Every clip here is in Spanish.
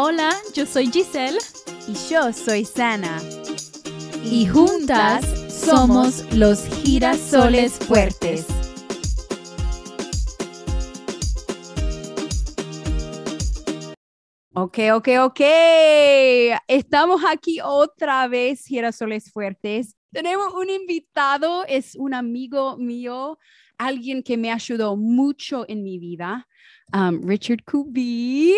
Hola, yo soy Giselle. Y yo soy Sana. Y juntas somos los girasoles fuertes. Ok, ok, ok. Estamos aquí otra vez, Girasoles Fuertes. Tenemos un invitado, es un amigo mío, alguien que me ayudó mucho en mi vida, Richard Kubi.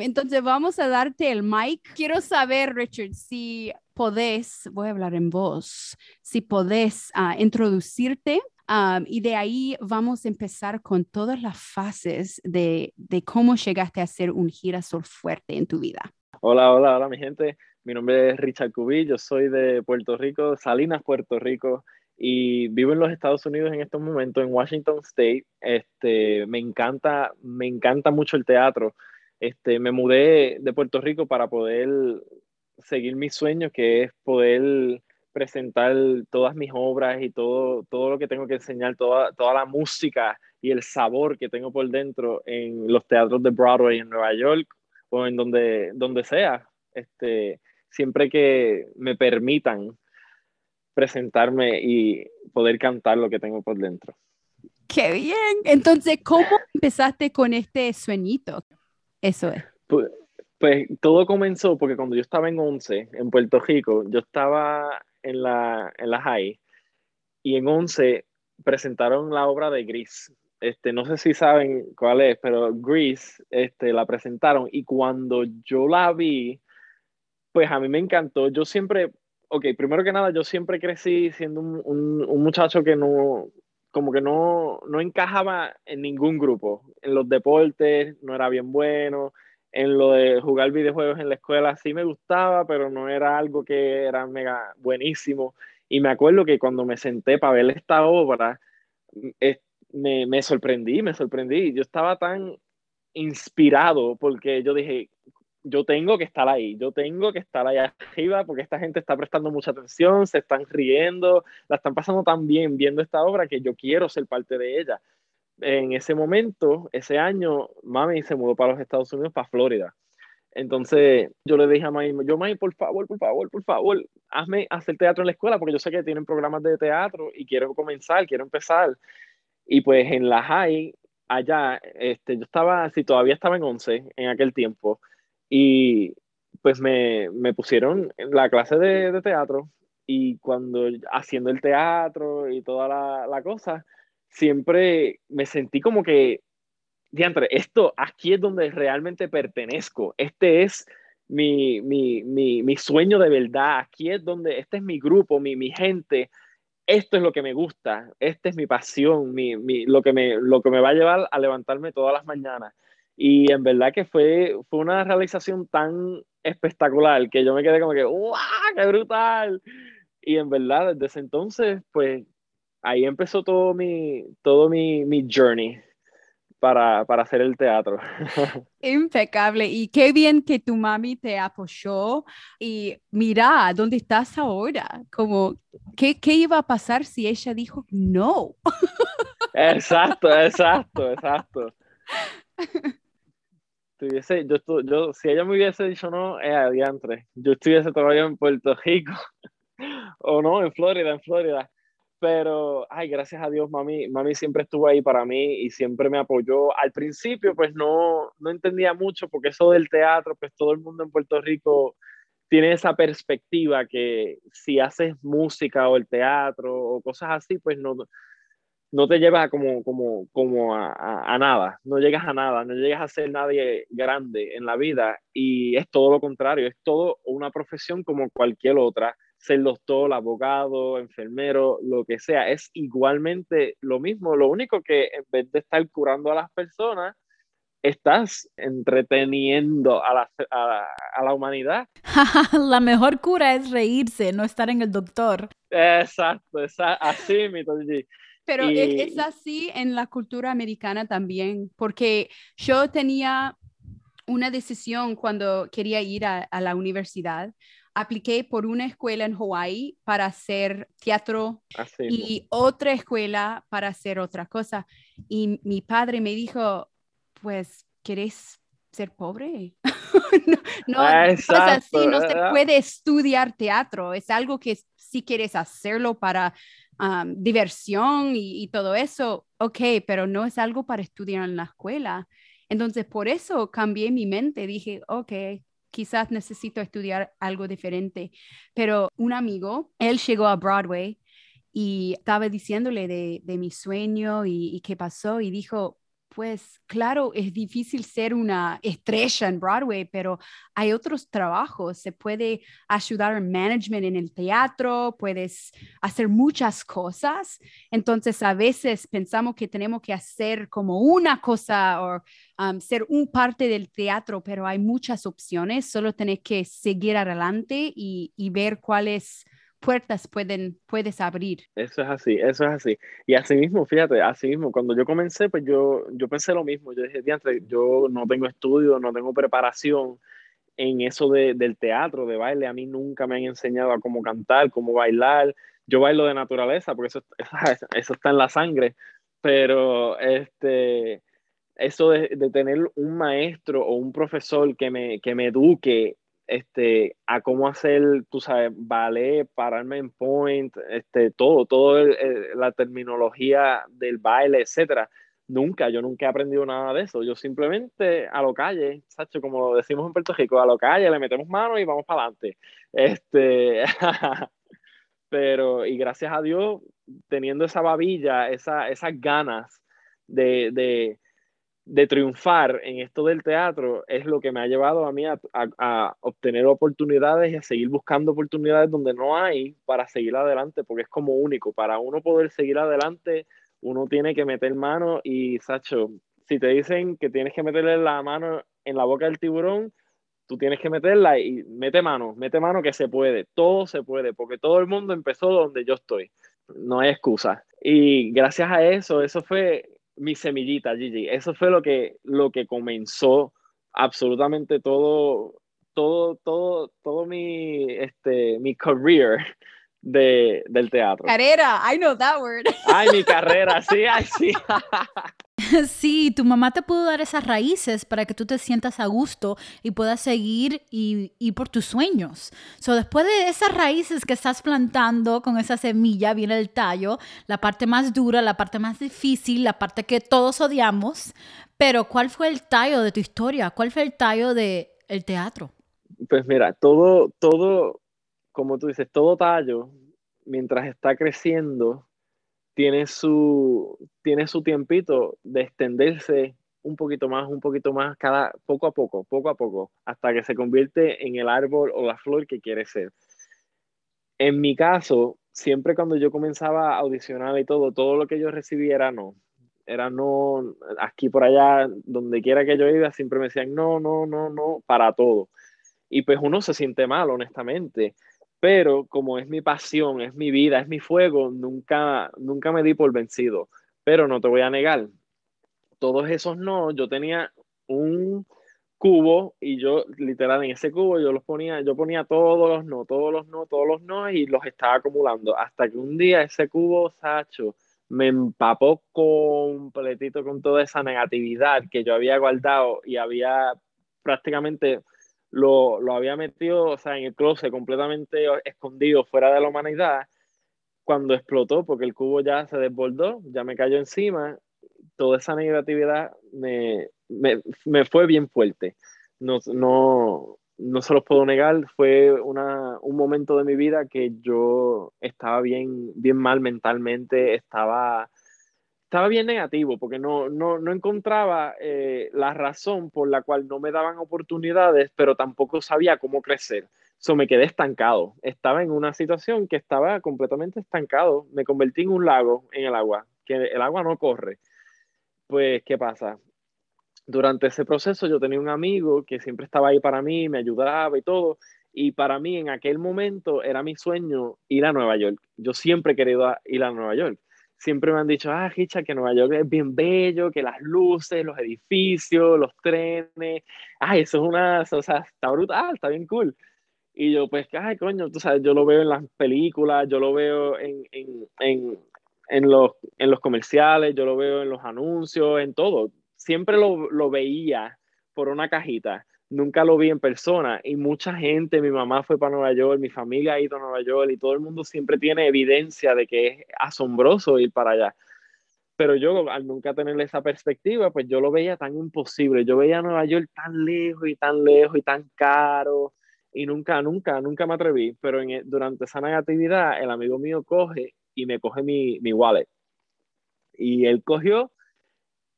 Entonces vamos a darte el mic. Quiero saber, Richard, si podés, voy a hablar en voz, si podés uh, introducirte y de ahí vamos a empezar con todas las fases de, de, cómo llegaste a ser un girasol fuerte en tu vida. Hola, hola, hola mi gente. Mi nombre es Richard Cubi, yo soy de Puerto Rico, Salinas, Puerto Rico, y vivo en los Estados Unidos en estos momentos, en Washington State. Este, me encanta, me encanta mucho el teatro. Este, me mudé de Puerto Rico para poder seguir mis sueños, que es poder presentar todas mis obras y todo, todo lo que tengo que enseñar, toda, toda la música y el sabor que tengo por dentro en los teatros de Broadway en Nueva York o en donde, donde sea. Este, siempre que me permitan presentarme y poder cantar lo que tengo por dentro. ¡Qué bien! Entonces, ¿cómo empezaste con este sueñito? Eso es. Pues, pues todo comenzó porque cuando yo estaba en 11, en Puerto Rico, yo estaba en la, en la high y en 11 presentaron la obra de Gris. Este, no sé si saben cuál es, pero Gris este, la presentaron y cuando yo la vi, pues a mí me encantó. Yo siempre, ok, primero que nada, yo siempre crecí siendo un, un, muchacho que no, como que no, no encajaba en ningún grupo. En los deportes no era bien bueno, en lo de jugar videojuegos en la escuela sí me gustaba, pero no era algo que era mega buenísimo. Y me acuerdo que cuando me senté para ver esta obra, me, me sorprendí, me sorprendí. Yo estaba tan inspirado porque yo dije, yo tengo que estar ahí, yo tengo que estar ahí arriba porque esta gente está prestando mucha atención, se están riendo, la están pasando tan bien viendo esta obra que yo quiero ser parte de ella en ese momento, ese año, mami se mudó para los Estados Unidos, para Florida. Entonces yo le dije a mami, yo mami, por favor, por favor, por favor, hazme hacer teatro en la escuela porque yo sé que tienen programas de teatro y quiero comenzar, quiero empezar. Y pues en la high, allá, este, yo estaba, si todavía estaba en 11 en aquel tiempo, y pues me, me pusieron en la clase de, de, teatro y cuando haciendo el teatro y toda la, la cosa, siempre me sentí como que, diantre, esto aquí es donde realmente pertenezco, este es mi, mi, mi, mi, sueño de verdad, aquí es donde, este es mi grupo, mi, mi gente, esto es lo que me gusta, esta es mi pasión, mi, mi, lo, que me, lo que me va a llevar a levantarme todas las mañanas. Y en verdad que fue, fue una realización tan espectacular que yo me quedé como que, ¡guau! ¡Qué brutal! Y en verdad, desde ese entonces, pues ahí empezó todo mi, todo mi, mi journey para, para, hacer el teatro. Impecable. Y qué bien que tu mami te apoyó. Y mira, ¿dónde estás ahora? Como, ¿qué, qué iba a pasar si ella dijo no? Exacto, exacto, exacto. Tuviese, yo, yo, si ella me hubiese dicho no, es adiantre. Yo estuviese todavía en Puerto Rico. o no, en Florida, en Florida pero, ay, gracias a Dios, mami, mami siempre estuvo ahí para mí y siempre me apoyó. Al principio, pues no, no entendía mucho porque eso del teatro, pues todo el mundo en Puerto Rico tiene esa perspectiva que si haces música o el teatro o cosas así, pues no, no te llevas como, como, como a, a, a, nada, no llegas a nada, no llegas a ser nadie grande en la vida y es todo lo contrario, es todo una profesión como cualquier otra ser doctor, abogado, enfermero, lo que sea, es igualmente lo mismo. Lo único que en vez de estar curando a las personas, estás entreteniendo a la, a, a la humanidad. la mejor cura es reírse, no estar en el doctor. Exacto, exacto así, mi Pero y... es, es así en la cultura americana también, porque yo tenía una decisión cuando quería ir a, a la universidad apliqué por una escuela en Hawaii para hacer teatro Así y otra escuela para hacer otra cosa. Y mi padre me dijo, pues, ¿querés ser pobre? no, no, Ah, así, no se puede estudiar teatro, es algo que si quieres hacerlo para diversión y, todo eso, ok, pero no es algo para estudiar en la escuela. Entonces, por eso cambié mi mente, dije, ok, quizás necesito estudiar algo diferente. Pero un amigo, él llegó a Broadway y estaba diciéndole de, de mi sueño y, y qué pasó y dijo, pues claro, es difícil ser una estrella en Broadway, pero hay otros trabajos. Se puede ayudar en management en el teatro, puedes hacer muchas cosas. Entonces, a veces pensamos que tenemos que hacer como una cosa o um, ser un parte del teatro, pero hay muchas opciones. Solo tenés que seguir adelante y, y ver cuáles puertas pueden, puedes abrir. Eso es así, eso es así. Y así mismo, fíjate, así mismo, cuando yo comencé, pues yo, yo pensé lo mismo. Yo dije, "Diantre, yo no tengo estudio, no tengo preparación en eso de, del teatro, de baile. A mí nunca me han enseñado a cómo cantar, cómo bailar. Yo bailo de naturaleza, porque eso, eso está en la sangre. Pero este, eso de, de tener un maestro o un profesor que me, que me eduque este, a cómo hacer, tú sabes, ballet, pararme en point, este, todo, el, la terminología del baile, etcétera. Nunca, yo nunca he aprendido nada de eso. Yo simplemente a lo calle, Sacho, como decimos en Puerto Rico, a lo calle le metemos mano y vamos para adelante. Este, pero, y gracias a Dios, teniendo esa babilla, esa, esas ganas de de triunfar en esto del teatro es lo que me ha llevado a mí a, obtener oportunidades y a seguir buscando oportunidades donde no hay para seguir adelante, porque es como único. Para uno poder seguir adelante, uno tiene que meter mano y, Sacho, si te dicen que tienes que meterle la mano en la boca del tiburón, tú tienes que meterla y mete mano, mete mano que se puede, todo se puede, porque todo el mundo empezó donde yo estoy. No hay excusa. Y gracias a eso, eso fue mi semillita, Gigi. Eso fue lo que, lo que comenzó absolutamente todo, todo, todo, todo mi, este, mi career de, del teatro. Carrera, I know that word. Ay, mi carrera, sí, ay, sí. Sí, tu mamá te pudo dar esas raíces para que tú te sientas a gusto y puedas seguir y, y por tus sueños. So, después de esas raíces que estás plantando con esa semilla, viene el tallo, la parte más dura, la parte más difícil, la parte que todos odiamos. Pero, ¿cuál fue el tallo de tu historia? ¿Cuál fue el tallo del el teatro? Pues mira, todo, todo, como tú dices, todo tallo, mientras está creciendo, tiene su, tiene su tiempito de extenderse un poquito más, un poquito más, cada, poco a poco, poco a poco, hasta que se convierte en el árbol o la flor que quiere ser. En mi caso, siempre cuando yo comenzaba a audicionar y todo, todo lo que yo recibía era no. Era no, aquí por allá, donde quiera que yo iba, siempre me decían no, no, no, no, para todo. Y pues uno se siente mal, honestamente pero como es mi pasión, es mi vida, es mi fuego, nunca, nunca me di por vencido. Pero no te voy a negar, todos esos no, yo tenía un cubo y yo literal en ese cubo yo los ponía, yo ponía todos los no, todos los no, todos los no y los estaba acumulando hasta que un día ese cubo, Sacho, me empapó completito con toda esa negatividad que yo había guardado y había prácticamente lo, lo, había metido, o sea, en el closet completamente escondido fuera de la humanidad, cuando explotó, porque el cubo ya se desbordó, ya me cayó encima, toda esa negatividad me, me, me fue bien fuerte. No, no, no se los puedo negar, fue una, un momento de mi vida que yo estaba bien, bien mal mentalmente, estaba estaba bien negativo porque no, no, no encontraba eh, la razón por la cual no me daban oportunidades, pero tampoco sabía cómo crecer. So, me quedé estancado. Estaba en una situación que estaba completamente estancado. Me convertí en un lago en el agua, que el agua no corre. Pues, ¿qué pasa? Durante ese proceso yo tenía un amigo que siempre estaba ahí para mí, me ayudaba y todo. Y para mí en aquel momento era mi sueño ir a Nueva York. Yo siempre he querido ir a Nueva York siempre me han dicho, ah, Hicha, que Nueva York es bien bello, que las luces, los edificios, los trenes, ay, eso es una, o sea, está brutal, está bien cool. Y yo, pues, ay, coño, tú sabes, yo lo veo en las películas, yo lo veo en, en, en, en, los, en los comerciales, yo lo veo en los anuncios, en todo. Siempre lo, lo veía por una cajita. Nunca lo vi en persona y mucha gente, mi mamá fue para Nueva York, mi familia ha ido a Nueva York y todo el mundo siempre tiene evidencia de que es asombroso ir para allá. Pero yo, al nunca tener esa perspectiva, pues yo lo veía tan imposible. Yo veía a Nueva York tan lejos y tan lejos y tan caro y nunca, nunca, nunca me atreví. Pero e, durante esa negatividad, el amigo mío coge y me coge mi, mi wallet. Y él cogió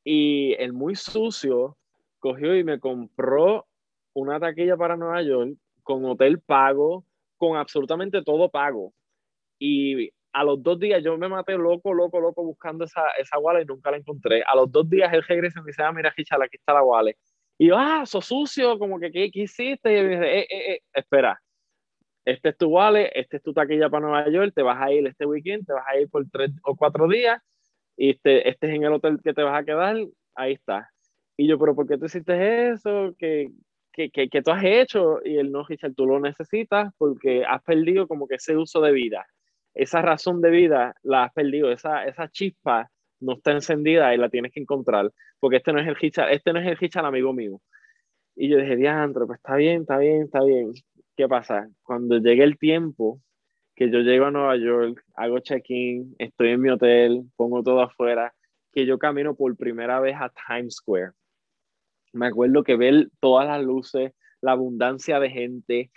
y el muy sucio cogió y me compró una taquilla para Nueva York con hotel pago, con absolutamente todo pago. Y a los dos días yo me maté loco, loco, loco buscando esa, esa wallet y nunca la encontré. A los dos días él regresa y me dice, ah, mira, Hichal, aquí está la wallet. Y yo, ah, sos sucio, como que, ¿qué, hiciste? Y él me dice, eh, eh, eh, espera, este es tu wallet, este es tu taquilla para Nueva York, te vas a ir este weekend, te vas a ir por tres o cuatro días, y este, este es en el hotel que te vas a quedar, ahí está. Y yo, pero ¿por qué tú hiciste eso? ¿Qué, qué, qué, tú has hecho? Y él, no, Richard, tú lo necesitas porque has perdido como que ese uso de vida. Esa razón de vida la has perdido, esa, esa chispa no está encendida y la tienes que encontrar, porque este no es el Richard, este no es el Richard amigo mío. Y yo dije, diantro, pues está bien, está bien, está bien. ¿Qué pasa? Cuando llegue el tiempo que yo llego a Nueva York, hago check-in, estoy en mi hotel, pongo todo afuera, que yo camino por primera vez a Times Square me acuerdo que ver todas las luces, la abundancia de gente,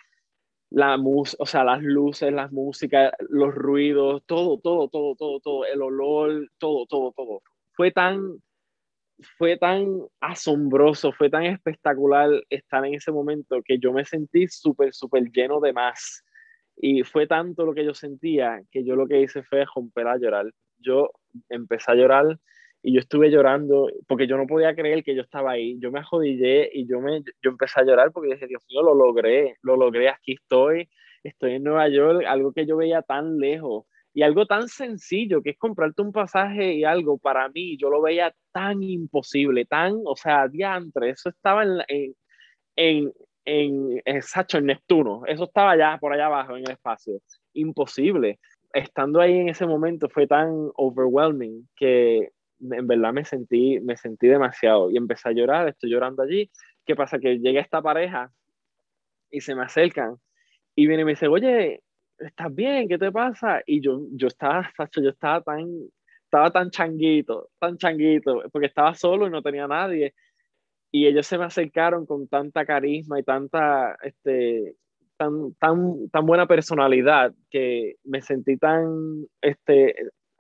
la o sea, las luces, las músicas, los ruidos, todo, todo, todo, todo, todo, el olor, todo, todo, todo. Fue tan, fue tan asombroso, fue tan espectacular estar en ese momento que yo me sentí súper, súper lleno de más. Y fue tanto lo que yo sentía que yo lo que hice fue romper a llorar. Yo empecé a llorar y yo estuve llorando porque yo no podía creer que yo estaba ahí. Yo me ajodillé y yo, me, yo empecé a llorar porque dije, Dios mío, lo logré, lo logré, aquí estoy, estoy en Nueva York, algo que yo veía tan lejos y algo tan sencillo que es comprarte un pasaje y algo para mí, yo lo veía tan imposible, tan, o sea, diantre, eso estaba en, en, en, en, en Neptuno, eso estaba allá, por allá abajo en el espacio, imposible. Estando ahí en ese momento fue tan overwhelming que en verdad me sentí, me sentí demasiado y empecé a llorar, estoy llorando allí. ¿Qué pasa? Que llega esta pareja y se me acercan y viene y me dice, oye, ¿estás bien? ¿Qué te pasa? Y yo, yo estaba, yo estaba tan, estaba tan changuito, tan changuito, porque estaba solo y no tenía nadie. Y ellos se me acercaron con tanta carisma y tanta, este, tan, tan, tan buena personalidad que me sentí tan, este,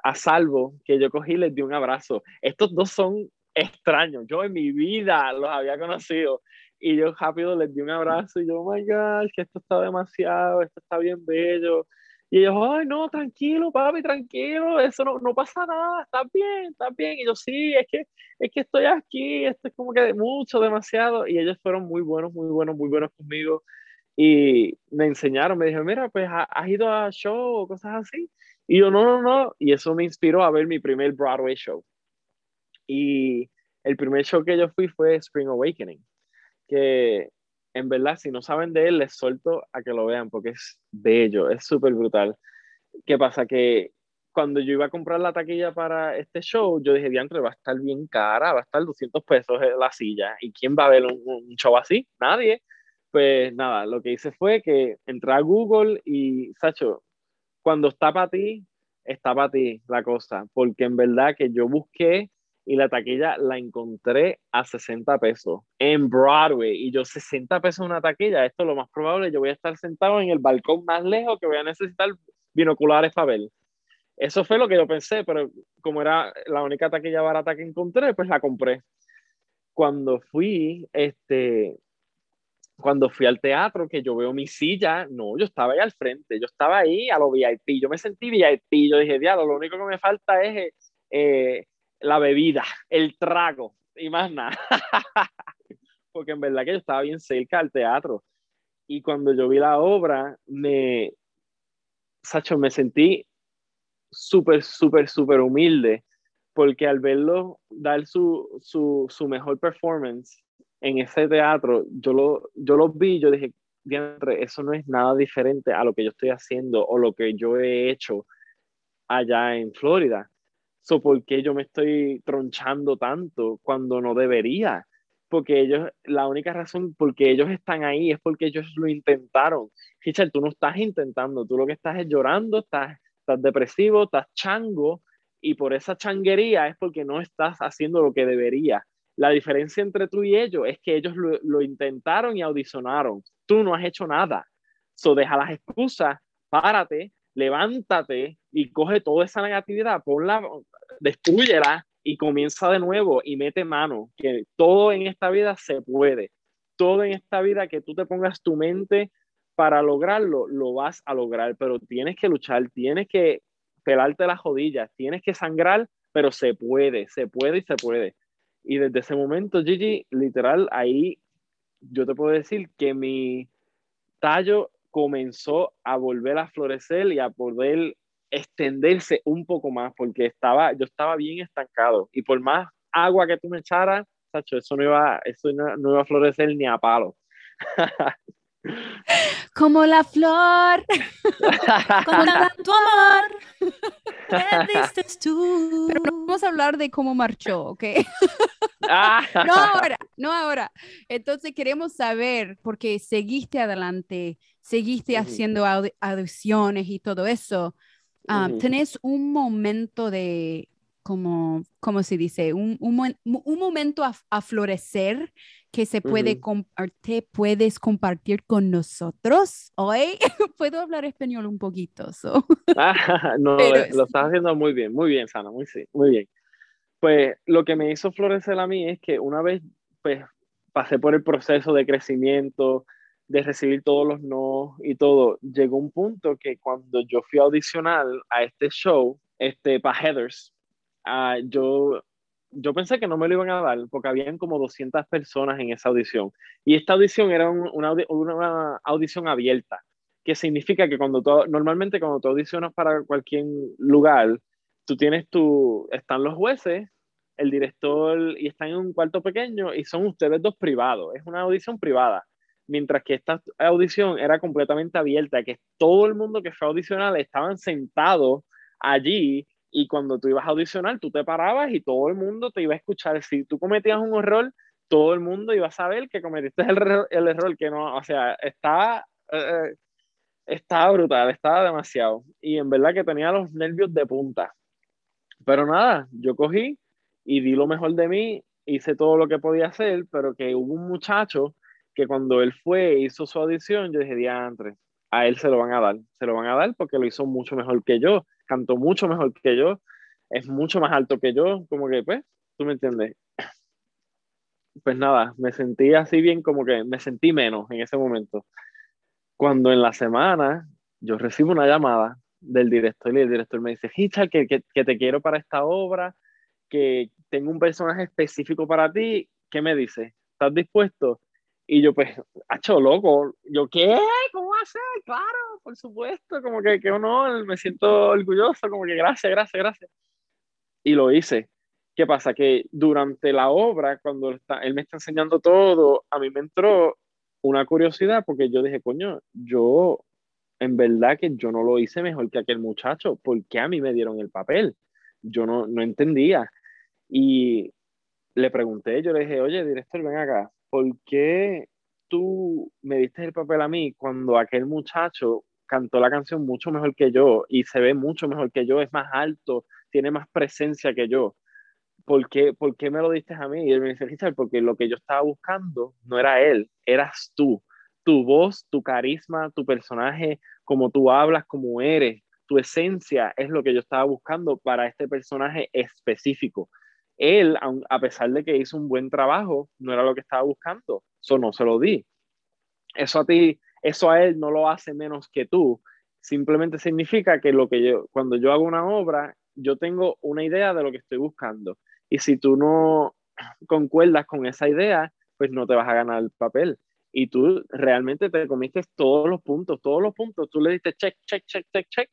a salvo que yo cogí les di un abrazo. Estos dos son extraños. Yo en mi vida los había conocido y yo rápido les di un abrazo y yo, oh my gosh, que esto está demasiado, esto está bien bello. Y ellos, ay, no, tranquilo, papi, tranquilo, eso no, no pasa nada, está bien, está bien. Y yo, sí, es que, es que estoy aquí, esto es como que mucho, demasiado. Y ellos fueron muy buenos, muy buenos, muy buenos conmigo. Y me enseñaron, me dijeron, mira, pues has ido a show o cosas así. Y yo, no, no, no. Y eso me inspiró a ver mi primer Broadway show. Y el primer show que yo fui fue Spring Awakening, que en verdad, si no saben de él, les suelto a que lo vean porque es bello, es súper brutal. ¿Qué pasa? Que cuando yo iba a comprar la taquilla para este show, yo dije, diantre, va a estar bien cara, va a estar 200 pesos la silla. ¿Y quién va a ver un, un show así? Nadie. Pues nada, lo que hice fue que entré a Google y, Sacho, cuando está para ti, está para ti la cosa, porque en verdad que yo busqué y la taquilla la encontré a 60 pesos en Broadway y yo 60 pesos una taquilla, esto es lo más probable, yo voy a estar sentado en el balcón más lejos que voy a necesitar binoculares para ver. Eso fue lo que yo pensé, pero como era la única taquilla barata que encontré, pues la compré. Cuando fui, este, cuando fui al teatro, que yo veo mi silla, no, yo estaba ahí al frente, yo estaba ahí a lo VIP, yo me sentí VIP, yo dije, diablo, lo único que me falta es eh, la bebida, el trago, y más nada. Porque en verdad que yo estaba bien cerca al teatro. Y cuando yo vi la obra, me, Sacho, me sentí súper, súper, súper humilde, porque al verlo dar su, su, su mejor performance, en ese teatro, yo lo, yo lo vi, yo dije, eso no es nada diferente a lo que yo estoy haciendo o lo que yo he hecho allá en Florida. So, ¿Por qué yo me estoy tronchando tanto cuando no debería? porque ellos, la única razón por que ellos están ahí es porque ellos lo intentaron. Richard, tú no estás intentando, tú lo que estás es llorando, estás, estás depresivo, estás chango, y por esa changuería es porque no estás haciendo lo que debería. La diferencia entre tú y ellos es que ellos lo, intentaron y audicionaron. Tú no has hecho nada. So deja las excusas, párate, levántate y coge toda esa negatividad, ponla, destruyela y comienza de nuevo y mete mano, que todo en esta vida se puede. Todo en esta vida que tú te pongas tu mente para lograrlo, lo vas a lograr, pero tienes que luchar, tienes que pelarte las rodillas, tienes que sangrar, pero se puede, se puede y se puede. Y desde ese momento, Gigi, literal, ahí yo te puedo decir que mi tallo comenzó a volver a florecer y a poder extenderse un poco más porque estaba, yo estaba bien estancado y por más agua que tú me echaras, Sacho, eso no iba, eso no, no iba a florecer ni a palo. Como la flor. Con tanto amor. ¿Qué dices tú? Pero no vamos a hablar de cómo marchó, ¿ok? No ahora, no ahora. Entonces queremos saber, porque seguiste adelante, seguiste haciendo audiciones y todo eso. Ujú. ¿Tenés un momento de, como, ¿cómo se dice? Un, un, un momento a, a florecer que se puede Ujú. compartir, puedes compartir con nosotros hoy. Puedo hablar español un poquito. so. Ah, no, Pero lo, es- lo estás haciendo muy bien, muy bien, Sana, muy, sí, muy bien. Pues lo que me hizo florecer a mí es que una vez pues, pasé por el proceso de crecimiento, de recibir todos los no y todo, llegó un punto que cuando yo fui a audicionar a este show, este, para Heathers, ah, yo, yo pensé que no me lo iban a dar porque habían como 200 personas en esa audición. Y esta audición era un- una, una audición abierta que significa que cuando tú, normalmente cuando tú audicionas para cualquier lugar, tú tienes tu, están los jueces, el director y están en un cuarto pequeño y son ustedes dos privados, es una audición privada, mientras que esta audición era completamente abierta, que todo el mundo que fue a audicionar estaban sentados allí y cuando tú ibas a audicionar, tú te parabas y todo el mundo te iba a escuchar. Si tú cometías un error, todo el mundo iba a saber que cometiste el, error- el error, que no, o sea, está... eh, estaba brutal, estaba demasiado. Y en verdad que tenía los nervios de punta. Pero nada, yo cogí y di lo mejor de mí, hice todo lo que podía hacer, pero que hubo un muchacho que cuando él fue e hizo su audición, yo dije, diantre, a él se lo van a dar, se lo van a dar porque lo hizo mucho mejor que yo, cantó mucho mejor que yo, es mucho más alto que yo, como que, pues, tú me entiendes. Pues nada, me sentí así bien, como que me sentí menos en ese momento cuando en la semana yo recibo una llamada del director y el director me dice, Richard, que, que, te quiero para esta obra, que tengo un personaje específico para ti, ¿qué me dice? ¿Estás dispuesto? Y yo pues, hacho loco, yo, ¿qué? ¿Cómo va a ser? Claro, por supuesto, como que qué honor, me siento orgulloso, como que gracias, gracias, gracias. Y lo hice. ¿Qué pasa? Que durante la obra, cuando está, él me está enseñando todo, a mí me entró una curiosidad porque yo dije, coño, yo en verdad que yo no lo hice mejor que aquel muchacho, ¿por qué a mí me dieron el papel? Yo no, no entendía. Y le pregunté, yo le dije, oye, director, ven acá, ¿por qué tú me diste el papel a mí cuando aquel muchacho cantó la canción mucho mejor que yo y se ve mucho mejor que yo, es más alto, tiene más presencia que yo? ¿por qué, ¿por qué me lo diste a mí? Y él me dice, Richard, porque lo que yo estaba buscando no era él, eras tú. Tu voz, tu carisma, tu personaje, como tú hablas, como eres, tu esencia es lo que yo estaba buscando para este personaje específico. Él, a pesar de que hizo un buen trabajo, no era lo que estaba buscando. Eso no se lo di. Eso a ti, eso a él no lo hace menos que tú. Simplemente significa que lo que yo, cuando yo hago una obra, yo tengo una idea de lo que estoy buscando. Y si tú no concuerdas con esa idea, pues no te vas a ganar el papel. Y tú realmente te comiste todos los puntos, todos los puntos, tú le diste check, check, check, check, check,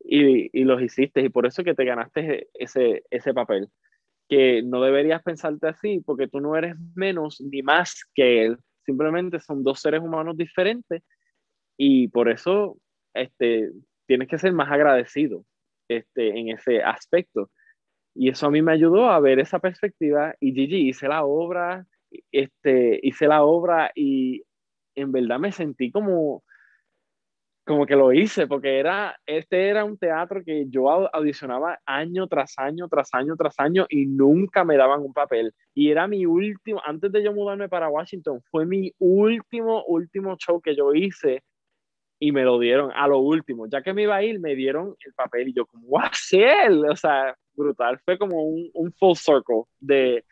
y, y los hiciste. Y por eso que te ganaste ese, ese papel. Que no deberías pensarte así, porque tú no eres menos ni más que él. Simplemente son dos seres humanos diferentes y por eso este, tienes que ser más agradecido este, en ese aspecto. Y eso a mí me ayudó a ver esa perspectiva y Gigi hice la obra, este, hice la obra y en verdad me sentí como, como que lo hice, porque era, este era un teatro que yo audicionaba año tras año, tras año, tras año y nunca me daban un papel. Y era mi último, antes de yo mudarme para Washington, fue mi último, último show que yo hice y me lo dieron a lo último. Ya que me iba a ir, me dieron el papel y yo como, ¡guau, O sea, brutal. Fue como un, un full circle de,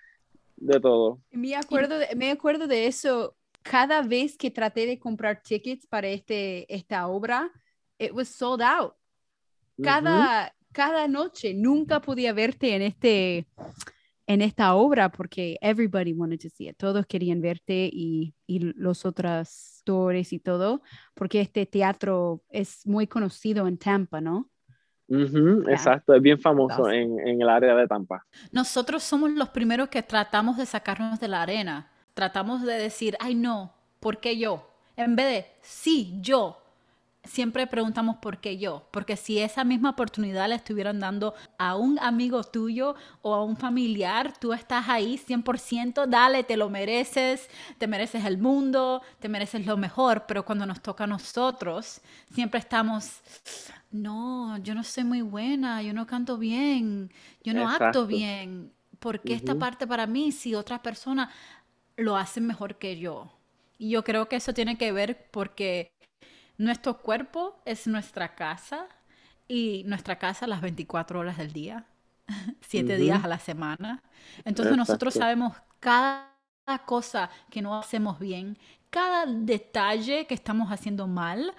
de todo. Me acuerdo de, me acuerdo de eso cada vez que traté de comprar tickets para este, esta obra, it was sold out. Cada, cada noche nunca podía verte en, este, en esta obra porque everybody wanted to see it. Todos querían verte y, y los otros actores y todo, porque este teatro es muy conocido en Tampa, ¿no? exacto, es bien famoso en, en, el área de Tampa. Nosotros somos los primeros que tratamos de sacarnos de la arena tratamos de decir, ay no, ¿por qué yo? En vez de, sí, yo, siempre preguntamos por qué yo, porque si esa misma oportunidad le estuvieran dando a un amigo tuyo o a un familiar, tú estás ahí 100%, dale, te lo mereces, te mereces el mundo, te mereces lo mejor, pero cuando nos toca a nosotros, siempre estamos, no, yo no soy muy buena, yo no canto bien, yo no acto bien. ¿Por qué esta parte para mí si otra persona lo hacen mejor que yo. Y yo creo que eso tiene que ver porque nuestro cuerpo es nuestra casa y nuestra casa las 24 horas del día, 7 días a la semana. Entonces nosotros sabemos cada cosa que no hacemos bien, cada detalle que estamos haciendo mal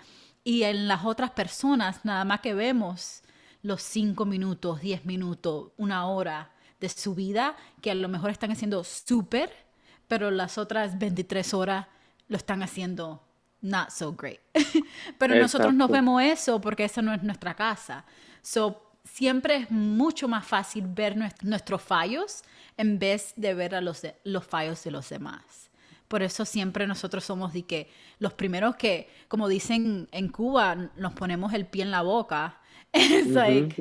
y en las otras personas nada más que vemos los 5 minutos, 10 minutos, una hora de su vida que a lo mejor están haciendo súper pero las otras 23 horas lo están haciendo not so great. pero nosotros no vemos eso porque esa no es nuestra casa. So, siempre es mucho más fácil ver nuestros fallos en vez de ver a los, los fallos de los demás. Por eso siempre nosotros somos de que los primeros que, como dicen en Cuba, nos ponemos el pie en la boca. Es like,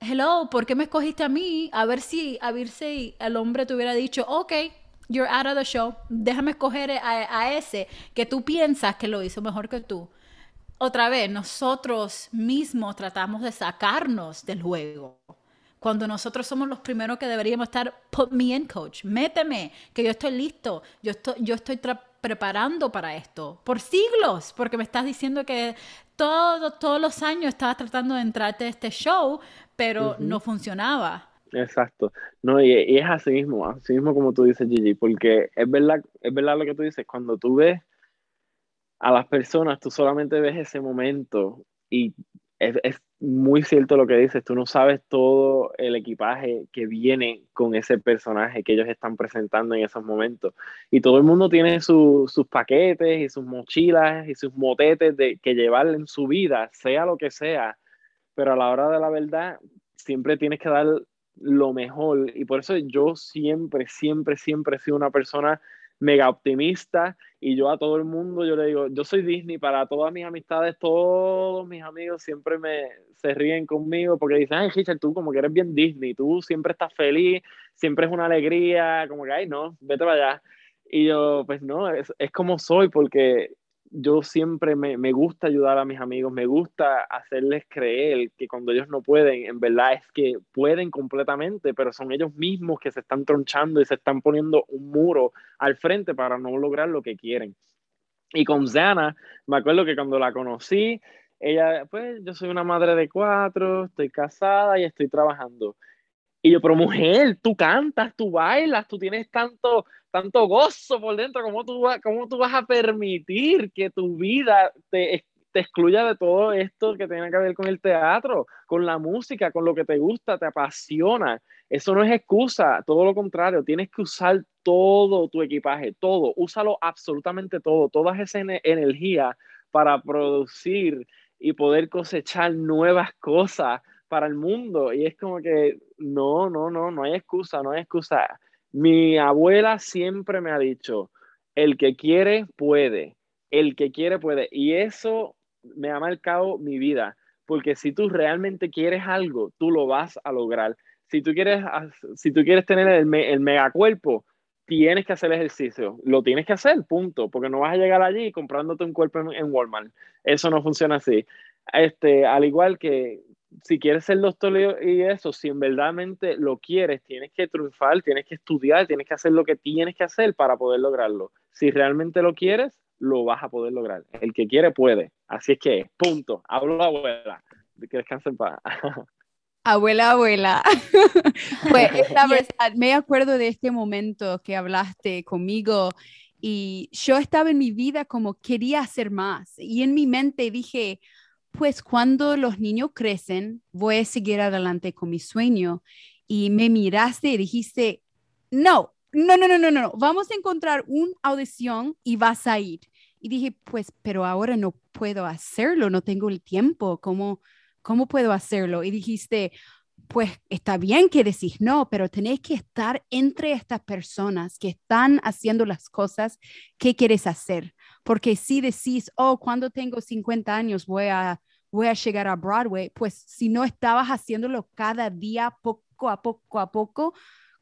hello, ¿por qué me escogiste a mí? A ver si, a ver si el hombre te hubiera dicho, ok, you're out of the show, déjame escoger a, ese que tú piensas que lo hizo mejor que tú. Otra vez, nosotros mismos tratamos de sacarnos del juego. Cuando nosotros somos los primeros que deberíamos estar, put me in, coach, méteme, que yo estoy listo, yo estoy, yo estoy preparando para esto por siglos, porque me estás diciendo que todo, todos los años estabas tratando de entrarte a este show, pero no funcionaba. Exacto. No, y, es así mismo, así mismo como tú dices, Gigi, porque es verdad, es verdad lo que tú dices, cuando tú ves a las personas, tú solamente ves ese momento y es, es, muy cierto lo que dices, tú no sabes todo el equipaje que viene con ese personaje que ellos están presentando en esos momentos. Y todo el mundo tiene sus paquetes y sus mochilas y sus motetes de, que llevar en su vida, sea lo que sea, pero a la hora de la verdad, siempre tienes que dar lo mejor. Y por eso yo siempre, siempre, siempre he sido una persona mega optimista y yo a todo el mundo, yo le digo, yo soy Disney para todas mis amistades, todos mis amigos siempre me se ríen conmigo porque dicen, ay, Richard, tú como que eres bien Disney, tú siempre estás feliz, siempre es una alegría, como que, ay, no, vete para allá. Y yo, pues no, es, es como soy porque yo siempre me, me, gusta ayudar a mis amigos, me gusta hacerles creer que cuando ellos no pueden, en verdad es que pueden completamente, pero son ellos mismos que se están tronchando y se están poniendo un muro al frente para no lograr lo que quieren. Y con Zana, me acuerdo que cuando la conocí, ella, pues yo soy una madre de cuatro, estoy casada y estoy trabajando. Y yo, pero mujer, tú cantas, tú bailas, tú tienes tanto, tanto gozo por dentro, ¿cómo tú, cómo tú vas a permitir que tu vida te, te excluya de todo esto que tiene que ver con el teatro, con la música, con lo que te gusta, te apasiona? Eso no es excusa, todo lo contrario, tienes que usar todo tu equipaje, todo, úsalo absolutamente todo, toda esa energía para producir y poder cosechar nuevas cosas para el mundo. Y es como que no, no, no, no hay excusa, no hay excusa. Mi abuela siempre me ha dicho, el que quiere puede, el que quiere puede. Y eso me ha marcado mi vida, porque si tú realmente quieres algo, tú lo vas a lograr. Si tú quieres, si tú quieres tener el, el megacuerpo, tienes que hacer ejercicio, lo tienes que hacer, punto, porque no vas a llegar allí comprándote un cuerpo en, Walmart. Eso no funciona así. Este, al igual que si quieres ser doctor y eso, si en verdadmente lo quieres, tienes que triunfar, tienes que estudiar, tienes que hacer lo que tienes que hacer para poder lograrlo. Si realmente lo quieres, lo vas a poder lograr. El que quiere puede. Así es que, punto. Hablo abuela. Que descansen paz. Abuela, abuela. pues la verdad, me acuerdo de este momento que hablaste conmigo y yo estaba en mi vida como quería hacer más y en mi mente dije, pues cuando los niños crecen, voy a seguir adelante con mi sueño. Y me miraste y dijiste, no, no, no, no, no, no, vamos a encontrar una audición y vas a ir. Y dije, pues, pero ahora no puedo hacerlo, no tengo el tiempo, ¿cómo, cómo puedo hacerlo? Y dijiste, pues está bien que decís no, pero tenés que estar entre estas personas que están haciendo las cosas que quieres hacer. Porque si decís, oh, cuando tengo 50 años voy a, voy a llegar a Broadway, pues si no estabas haciéndolo cada día, poco a poco a poco,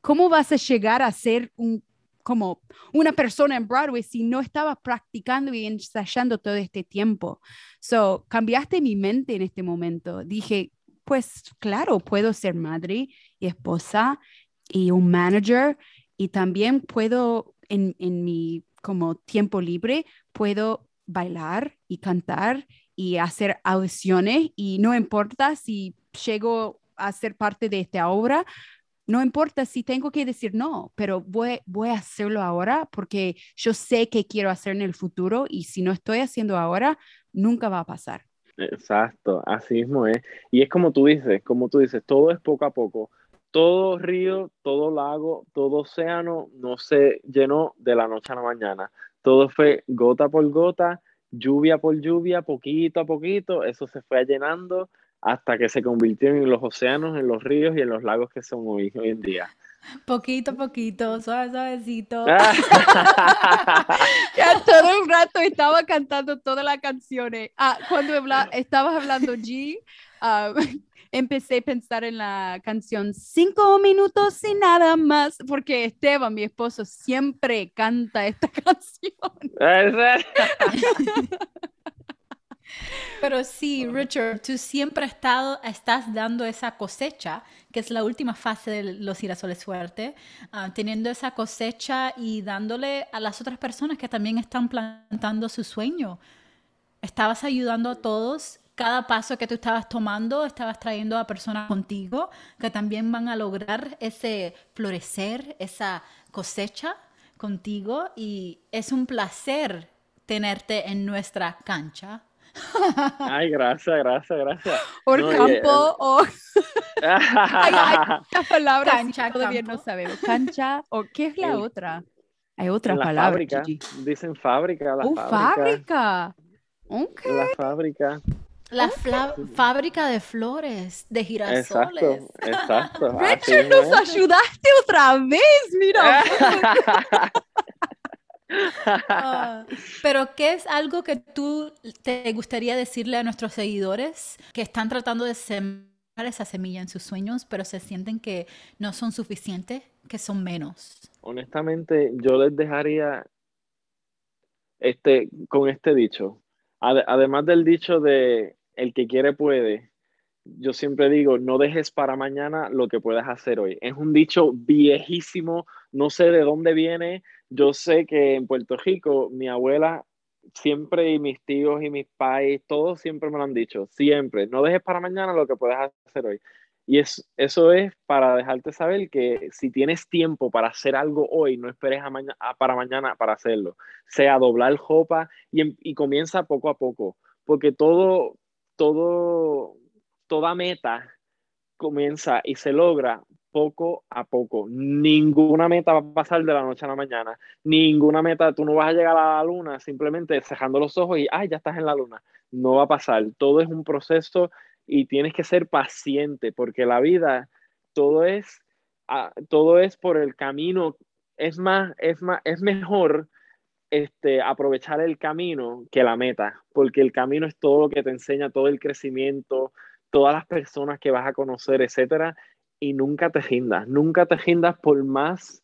¿cómo vas a llegar a ser un como una persona en Broadway si no estabas practicando y ensayando todo este tiempo. So, cambiaste mi mente en este momento. Dije, pues claro, puedo ser madre y esposa y un manager y también puedo en, en mi como tiempo libre, puedo bailar y cantar y hacer audiciones y no importa si llego a ser parte de esta obra, no importa si tengo que decir no, pero voy, voy a hacerlo ahora porque yo sé que quiero hacer en el futuro y si no estoy haciendo ahora, nunca va a pasar. Exacto, así mismo es. Y es como tú dices, como tú dices, todo es poco a poco todo río, todo lago, todo océano no se llenó de la noche a la mañana. Todo fue gota por gota, lluvia por lluvia, poquito a poquito, eso se fue llenando hasta que se convirtió en los océanos, en los ríos y en los lagos que son hoy, en día. Poquito a poquito, suave, suavecito. ya todo el rato estaba cantando todas las canciones. Ah, cuando estabas hablando G, uh, empecé a pensar en la canción Cinco minutos y nada más, porque Esteban, mi esposo, siempre canta esta canción. Pero sí, Richard, tú siempre has estado, estás dando esa cosecha, que es la última fase de los girasoles fuertes, ah, teniendo esa cosecha y dándole a las otras personas que también están plantando su sueño. Estabas ayudando a todos cada paso que tú estabas tomando, estabas trayendo a personas contigo que también van a lograr ese florecer, esa cosecha contigo y es un placer tenerte en nuestra cancha. Ay, gracias, gracias, gracias. O el campo o... hay, palabras cancha, todavía no sabemos. Cancha o ¿qué es la otra? Hay otra palabra. dicen fábrica, la oh, fábrica. Okay. La fábrica. La fábrica de flores, de girasoles. Exacto, exacto. Richard, nos ayudaste otra vez, mira. Ah, pero, ¿qué es algo que tú te gustaría decirle a nuestros seguidores que están tratando de sembrar esa semilla en sus sueños, pero se sienten que no son suficientes, que son menos? Honestamente, yo les dejaría este, con este dicho. además del dicho de el que quiere puede. Yo siempre digo, no dejes para mañana lo que puedas hacer hoy. Es un dicho viejísimo, no sé de dónde viene. Yo sé que en Puerto Rico mi abuela siempre y mis tíos y mis pais, todos siempre me lo han dicho, siempre, no dejes para mañana lo que puedas hacer hoy. Y es, eso es para dejarte saber que si tienes tiempo para hacer algo hoy, no esperes para mañana para hacerlo. Sea doblar jopa y, em, y comienza poco a poco, porque todo, todo, toda meta comienza y se logra poco a poco. Ninguna meta va a pasar de la noche a la mañana. Ninguna meta, tú no vas a llegar a la luna simplemente cerrando los ojos y, ay, ya estás en la luna. No va a pasar. Todo es un proceso y tienes que ser paciente porque la vida, todo es, ah, todo es por el camino. Es más, es más, es mejor este, aprovechar el camino que la meta, porque el camino es todo lo que te enseña, todo el crecimiento, todas las personas que vas a conocer, etcétera, y nunca te rindas, nunca te rindas por más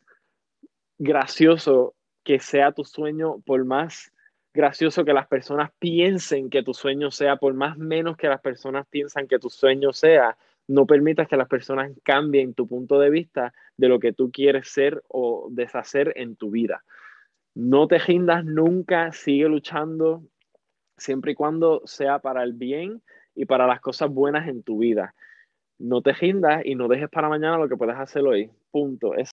gracioso que sea tu sueño, por más gracioso que las personas piensen que tu sueño sea, por más menos que las personas piensan que tu sueño sea, no permitas que las personas cambien tu punto de vista de lo que tú quieres ser o deshacer en tu vida. No te rindas nunca, sigue luchando, siempre y cuando sea para el bien y para las cosas buenas en tu vida. No te rindas y no dejes para mañana lo que puedes hacer hoy. Punto. Es,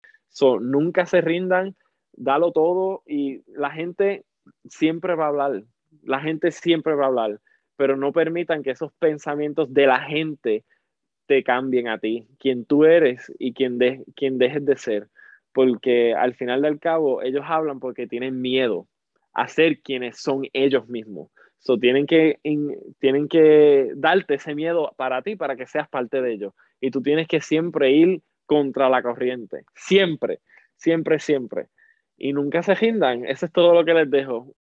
nunca se rindan, dalo todo y la gente siempre va a hablar. La gente siempre va a hablar, pero no permitan que esos pensamientos de la gente te cambien a ti, quien tú eres y quien, de, quien dejes de ser. Porque al final del cabo, ellos hablan porque tienen miedo a ser quienes son ellos mismos. So, tienen, que, tienen que darte ese miedo para ti, para que seas parte de ellos. Y tú tienes que siempre ir contra la corriente. Siempre, siempre, siempre. Y nunca se rindan. Eso es todo lo que les dejo.